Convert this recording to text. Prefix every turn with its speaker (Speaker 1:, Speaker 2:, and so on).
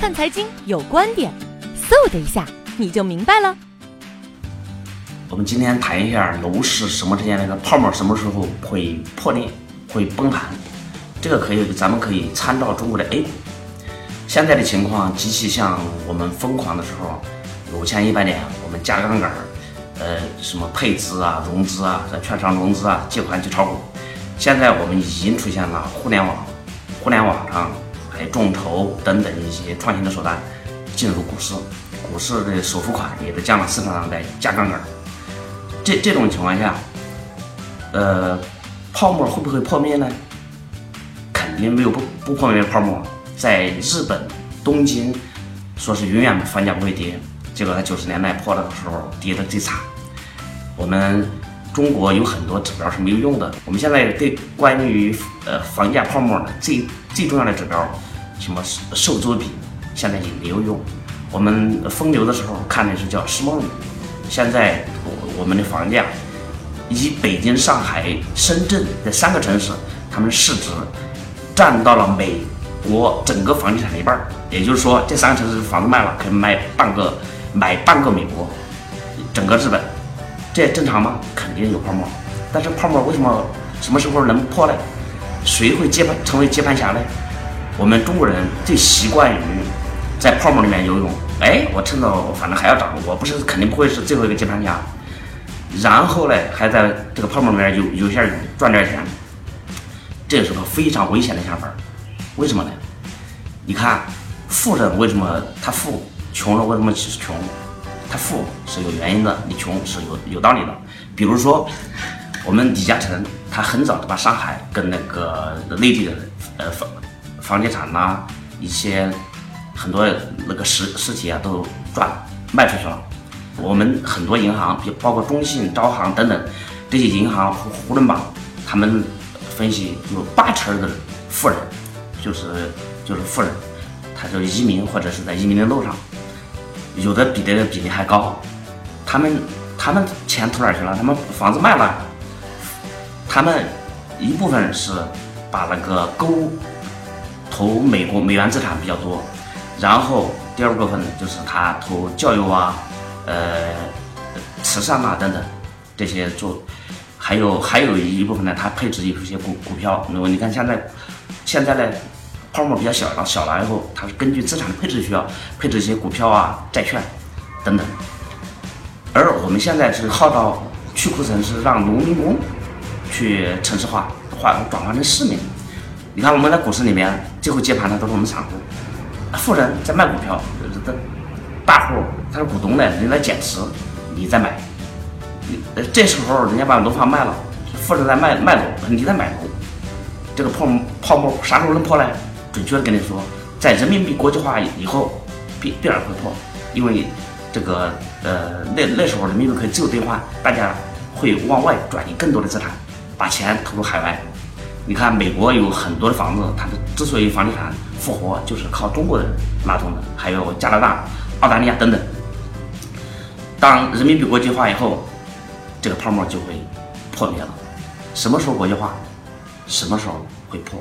Speaker 1: 看财经有观点，嗖的一下你就明白了。
Speaker 2: 我们今天谈一下楼市什么之间那个泡沫什么时候会破裂、会崩盘，这个可以，咱们可以参照中国的 A 股。现在的情况极其像我们疯狂的时候，五千一百点，我们加杠杆，呃，什么配资啊、融资啊、在券商融资啊、借款去炒股。现在我们已经出现了互联网，互联网上众筹等等一些创新的手段进入股市，股市的首付款也在降了市场上在加杠杆。这这种情况下，呃，泡沫会不会破灭呢？肯定没有不不破灭的泡沫。在日本东京，说是永远房价不会跌，结果在九十年代破的时候跌的最惨。我们中国有很多指标是没有用的。我们现在对关于呃房价泡沫的最最重要的指标，什么售租比，现在也没有用。我们风流的时候看的是叫世贸率，现在。我我们的房价，以北京、上海、深圳这三个城市，他们市值占到了美国整个房地产的一半。也就是说，这三个城市房子卖了，可以买半个，买半个美国，整个日本，这正常吗？肯定有泡沫。但是泡沫为什么什么时候能破呢？谁会接盘成为接盘侠呢？我们中国人最习惯于在泡沫里面游泳。哎，我趁着反正还要涨，我不是肯定不会是最后一个接盘侠。然后呢，还在这个泡沫里面有有些赚点钱，这是个非常危险的想法。为什么呢？你看，富人为什么他富，穷人为什么穷？他富是有原因的，你穷是有有道理的。比如说，我们李嘉诚，他很早就把上海跟那个内地的呃房地产呐，一些很多那个实实体啊都赚卖出去了。我们很多银行，就包括中信、招行等等这些银行，胡胡润榜，他们分析有八成的富人，就是就是富人，他就移民或者是在移民的路上，有的比这个比例还高。他们他们钱投哪去了？他们房子卖了，他们一部分是把那个购投美国美元资产比较多，然后第二部分就是他投教育啊。呃，慈善啊等等，这些做，还有还有一部分呢，它配置一些股股票。那么你看现在，现在呢，泡沫比较小了，小了以后，它是根据资产的配置需要配置一些股票啊、债券等等。而我们现在是号召去库存，是让农民工去城市化，换转换成市民。你看我们在股市里面，最后接盘的都是我们散户，富人在卖股票，这大户他是股东呢，人家在减持，你在买，你这时候人家把楼房卖了，富人在卖卖楼，你在买楼，这个泡泡沫啥时候能破呢？准确的跟你说，在人民币国际化以后必必然会破，因为这个呃那那时候人民币可以自由兑换，大家会往外转移更多的资产，把钱投入海外。你看美国有很多的房子，它的之所以房地产复活，就是靠中国人拉动的，还有加拿大。澳大利亚等等，当人民币国际化以后，这个泡沫就会破灭了。什么时候国际化？什么时候会破？